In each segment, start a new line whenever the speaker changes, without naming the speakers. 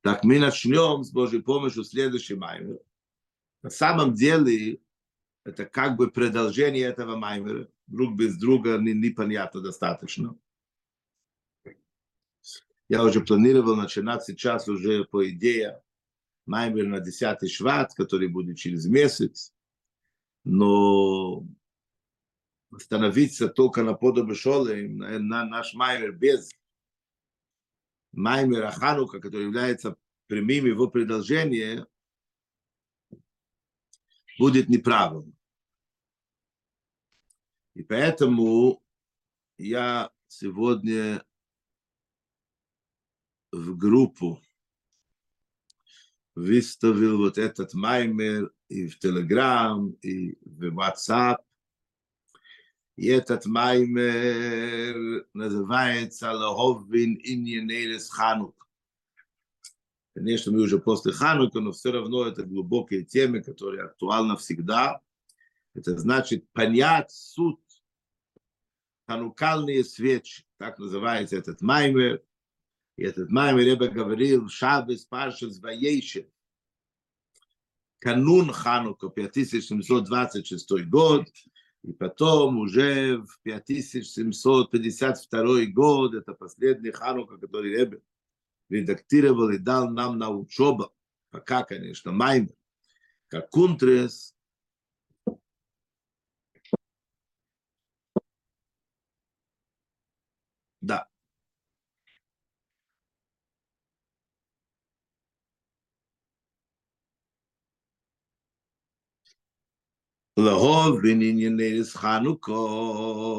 Так мы начнем с Божьей помощью следующий маймер. На самом деле, это как бы продолжение этого маймера. Друг без друга не, непонятно достаточно. Я уже планировал начинать сейчас уже по идее маймер на 10 шват, который будет через месяц. Но остановиться только на подобе шолы, на наш маймер без маймера Ханука, который является прямым его продолжением, будет неправильно. И поэтому я сегодня в группу выставил вот этот маймер и в Телеграм, и в WhatsApp. И этот маймер называется «Лоховин иньенерес Ханук». Конечно, мы уже после Ханука, но все равно это глубокие темы, которые актуальны всегда. Это значит понять суть ханукальные свечи, так называется этот маймер. И этот маймер Ребе говорил, Шабес Паршас Ваейшев, канун Ханука, 5726 год, и потом уже в 5752 год, это последний Ханука, который Ребе редактировал и дал нам на учебу, пока, конечно, Маймер, как Кунтрес, לאהוב בענייני חנוכו.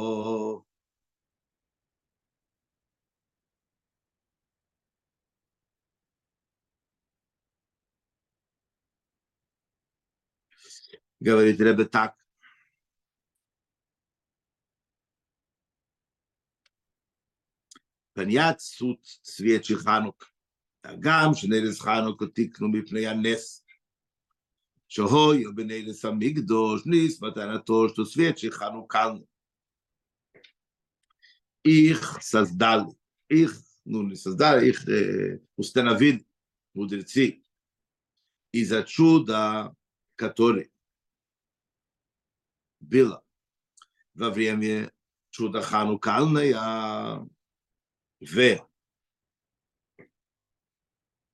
говорит Ребе так. понять суть свечи Ханук. גם שנרס חנוכה תקנו מפני הנס. שהוי בנרס המקדוש ניס מתנתו что свечи חנוכלנו. Их создали, их, ну не создали, их э, установили мудрецы из-за чуда, которое было во время чуда Ханукальная в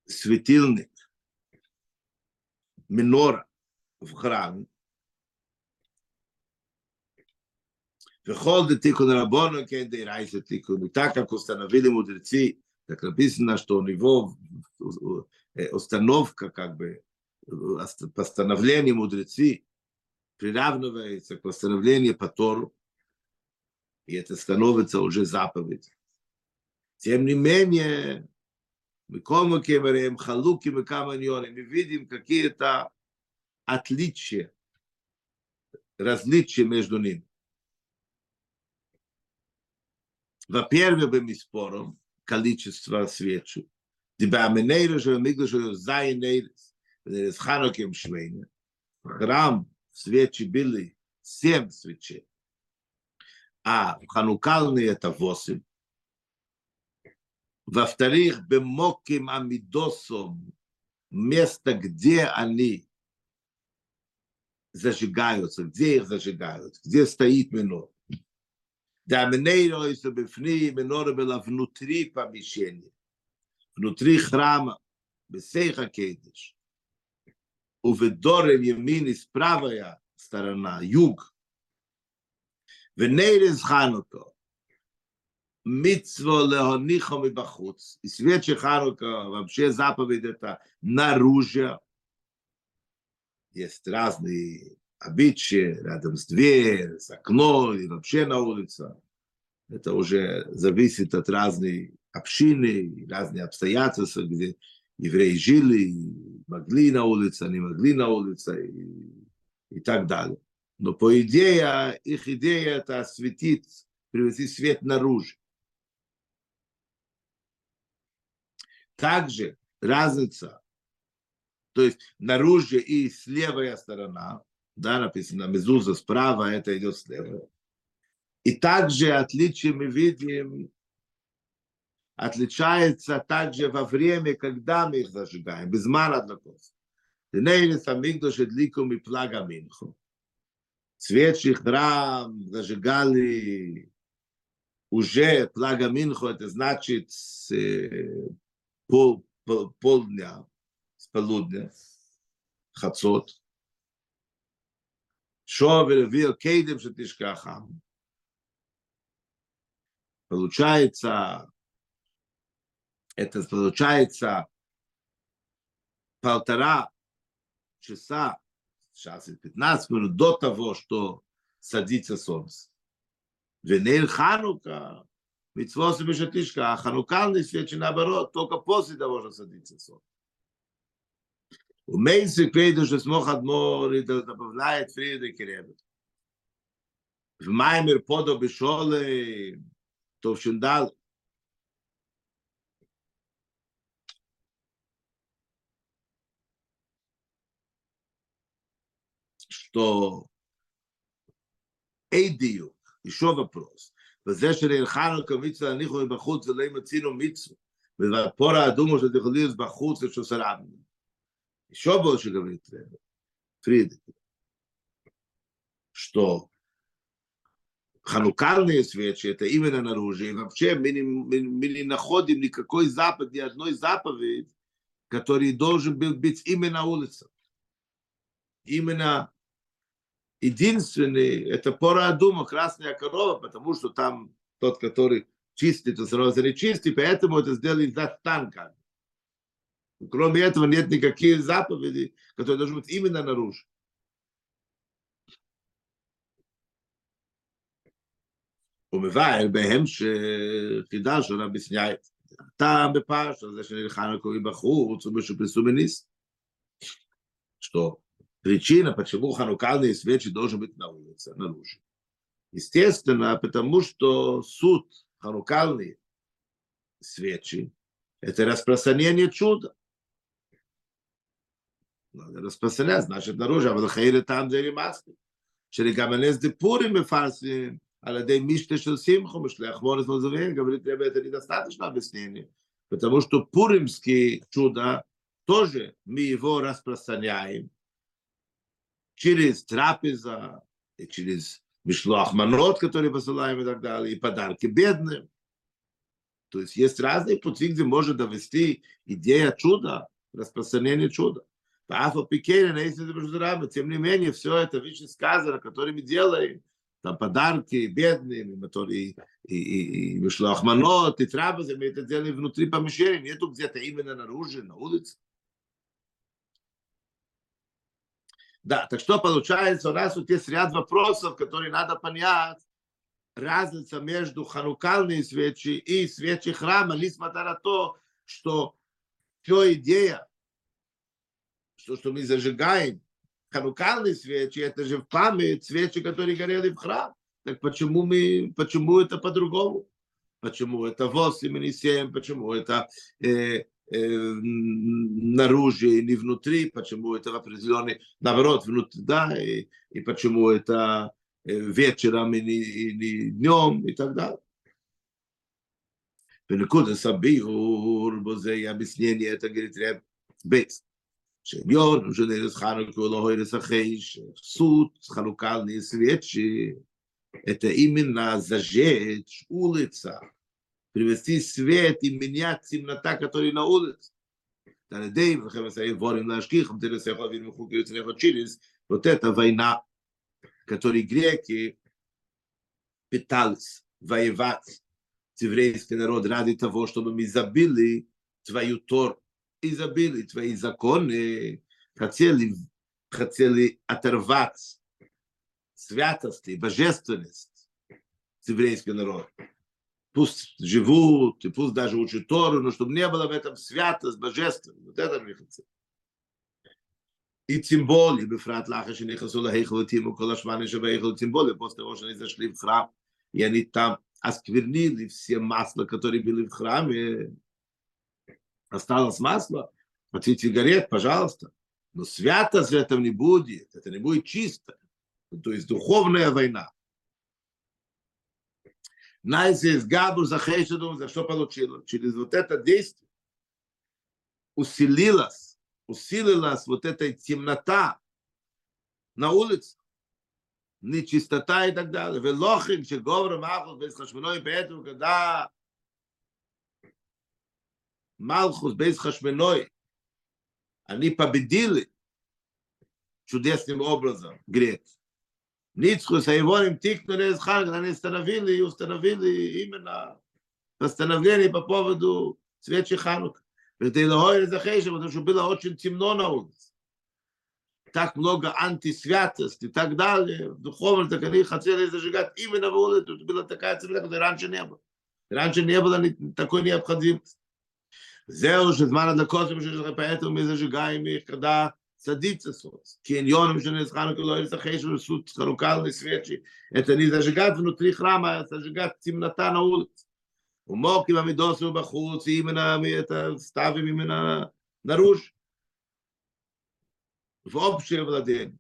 светильник минора в храм. Выходит тикун рабону, кенде и райса тикун. И так, как установили мудрецы, так написано, что у него установка, как бы, постановление мудрецы приравнивается к постановлению по Тору, и это становится уже заповедь. Тем не менее, мы кому кемерем, халуки мы каманьоны, мы видим какие-то отличия, различия между ними. Во-первых, спорим количество свечей. Храм свечи были семь свечей, а ханукальные это восемь. Во-вторых, бемоким амидосом, место, где они зажигаются, где их зажигают, где стоит минор. Да минейро и бифни, минора была внутри помещения, внутри храма, бесейха кейдыш. У ведорем ямин правая сторона, юг. Венейрес Митцва Леонихо и бахуц. И свечи Ханука, вообще заповедь это наружу. Есть разные обычаи рядом с дверью, с окном и вообще на улице. Это уже зависит от разной общины, разные обстоятельства, где евреи жили, могли на улице, не могли на улице и, и так далее. Но по идее, их идея это осветить, привести свет наружу. Также разница, то есть наружу и слевая сторона, да, написано мезуза справа, это идет слева. И также отличие мы видим отличается также во время, когда мы их зажигаем, без мара для эдликум и плага минху. Свечи храм зажигали уже плага минху, это значит пол, пол, полдня, с полудня, хацот. Шовер вил кейдем шатишкахам. Получается, это получается полтора часа, сейчас и 15 минут до того, что садится солнце. Венель Ханука, Митцвос и Бешатишка, а ханукальные свечи наоборот, только после того, что садится солнце. У Мейси Крейду, что смог Адмор, и добавляет Фрида Керебет. В Маймер Подо Бешоле, то в Шиндал, что Эйдию, еще вопрос. וזה שנלחנו כמיצו להניחו בחוץ ולא מצינו מיצו. והפור האדומו של דחוליוס בחוץ ושוסרם. Еще больше говорит Фридик, что ханукальные свечи это именно наружу. И вообще мы не, мы, мы не находим никакой заповедь, ни одной заповедь, который должен был быть именно на улице. Именно единственный, это пора дума, красная корова, потому что там тот, который чистит, то сразу не чистит, поэтому это сделали за танка. Кроме этого нет никаких заповедей, которые должны быть именно наружу. ומבאר בהם שחידש הוא объясняет. טעם בפרשה זה שנלחנו קוראים בחוץ ובשופסו בניס. что причина, почему ханукальные свечи должны быть на улице, наружу. Естественно, потому что суд ханукальные свечи – это распространение чуда. Надо распространять, значит, наружу. А вот там джери маски. Шерегаманес депури мефасим, а ладей миште шел симху, мишлех Ахворис мазовен, говорит, ребята, это недостаточно объяснение. Потому что пуримские чуда тоже мы его распространяем через трапеза, и через мишлох манот, который посылаем и так далее, и подарки бедным. То есть есть разные пути, где можно довести идея чуда, распространение чуда. Тем не менее, все это вещи сказано, которые мы делаем, там подарки бедным, и, и, и, и мишлох манот, и трапезы, мы это делаем внутри помещения, нету где-то именно наружу, на улице. Да, так что получается, у нас тут есть ряд вопросов, которые надо понять. Разница между ханукальными свечи и свечи храма, несмотря на то, что все идея, что, что мы зажигаем ханукальные свечи, это же в память свечи, которые горели в храм. Так почему, мы, почему это по-другому? Почему это 8 и 7? Почему это э, наружу или внутри, почему это в определенный, наоборот, внутри, да, и, и почему это вечером и или днем и так далее. Великуда Сабиур, Бозе, объяснение, это говорит Реб Бейс. Шеньор, Женерис Хануку, Лохойрис Ахейш, суд, ханукальные свечи, это именно зажечь улица, привести свет и менять темнота, которая на улице. Вот эта война, которой греки пытались воевать. С народ ради того, чтобы мы забили твою Тор, и забили твои законы, хотели, хотели оторвать святости, божественность. С еврейского народа пусть живут, и пусть даже учат Тору, но чтобы не было в этом святость, божественность. Вот это мне хотел. И тем более, בפרט לאחר שנכנסו להיכל ותימו כל השמונה שבהיכל, тем более, после того, что они зашли в храм, и они там осквернили все масла, которые были в храме, осталось масло, хотите горет, пожалуйста, но святость в этом не будет, это не будет чисто, то есть духовная война. на изгаду за Хейшеду, за что получила. Через вот это действие усилилась, усилилась вот эта темнота на улице, нечистота и так далее. Велохим, че говорим, ахус, без хашминой, поэтому, когда Малхус, без хашминой, они победили чудесным образом греки. Ницхус, а его им тикнули из Ханга, они установили и установили именно постановление по поводу свечи Ханука. Ведь Илохой Захейша, потому что было очень темно на улице. Так много антисвятости и так далее. Духовно, так они хотели зажигать именно в улицу. Это была такая цель, которой раньше не было. Раньше не было такой необходимости. זהו שזמן הדלקות שלך, поэтому мы зажигаем их, когда садится солнце. Киньон, мишены с ханукой лоиса хейшу суд ханукальной свечи. Это не зажигать внутри храма, а зажигать темнота на улице. Умоки вам и в бахуц, именно это ставим именно наружу. В общее владение.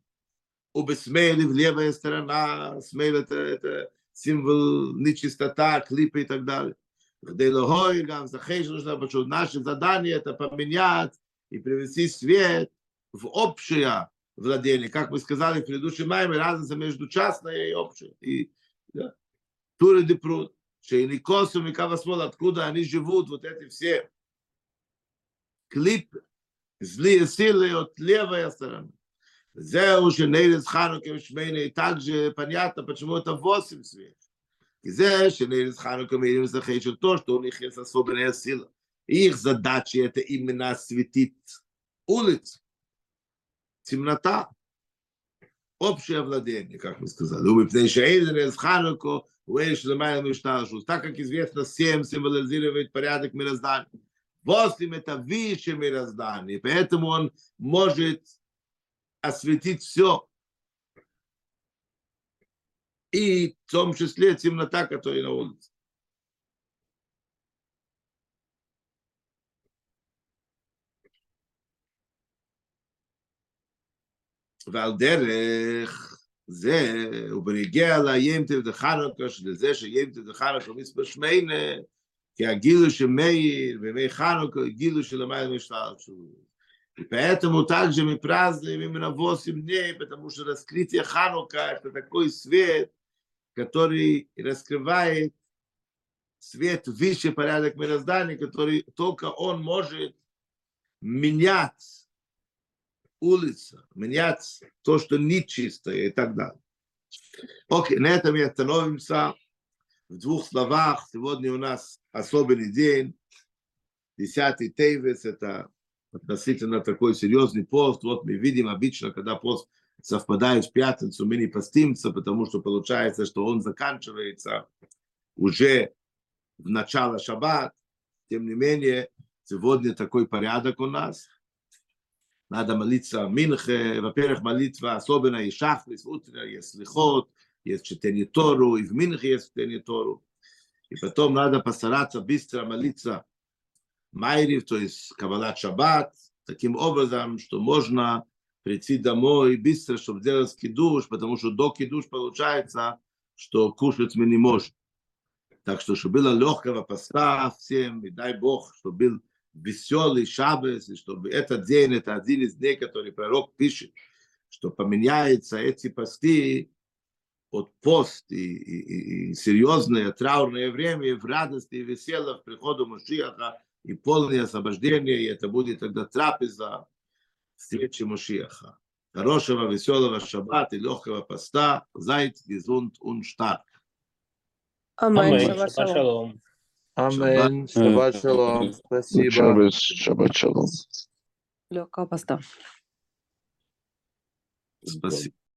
У бессмейли в левая сторона, смейл это, это символ нечистота, клипы и так далее. Гдейлогой, гам, захейшу, наши задание, это поменять и привести свет в общее владение. Как мы сказали в предыдущем маме, разница между частной и общей. И да, Туры де пруд, Шейникосу, Микава Смол, откуда они живут, вот эти все клипы, злые силы от левой стороны. זהו שנרס חנוכה ושמיינה, также понятно, почему это восемь свет. כי זה שנרס חנוכה מילים זכי של то, что он их особенная сила. Их задача это именно светить улицу, темнота, общее владение, как мы сказали. Так как известно, семь символизирует порядок мироздания. Восемь это выше мироздания, поэтому он может осветить все. И в том числе темнота, которая на улице. ועל דרך זה, ובנגיע לים טב דחנוכה, שלזה שים טב דחנוכה מספר שמיינה, כי הגילו שמאיר בימי חנוכה, גילו שלמעלה משלל שהוא. И поэтому также мы празднуем именно 8 дней, потому что раскрытие Ханука – это такой свет, который раскрывает свет выше порядок мироздания, который только он может менять улица, менять то, что нечистое и так далее. Окей, на этом мы остановимся. В двух словах, сегодня у нас особенный день, десятый Тейвес, это относительно такой серьезный пост. Вот мы видим обычно, когда пост совпадает в пятницу, мы не постимся, потому что получается, что он заканчивается уже в начало шаббат. Тем не менее, сегодня такой порядок у нас – надо молиться Минхе, во-первых, молитва особенно и шахрис, утро, есть слихот, есть чтение Тору, и в Минхе есть чтение Тору. И потом надо постараться быстро молиться Майрив, то есть Кабалат Шаббат, таким образом, что можно прийти домой быстро, чтобы сделать кидуш, потому что до кидуш получается, что кушать мы не можем. Так что, чтобы было легкого поста всем, и дай Бог, чтобы был веселый шаббес, и чтобы этот день, это один из дней, который пророк пишет, что поменяются эти посты от пост и, и, и серьезное траурное время в радости и веселье в приходу Машиаха и полное освобождение, и это будет тогда трапеза встречи Машиаха. Хорошего, веселого шаббата и легкого поста. Зайт, stark.
Аминь.
Аминь.
Шаббат шалом.
Аминь. Шаббат шалом. Спасибо.
Шаббат шалом.
Легкого поста.
Спасибо.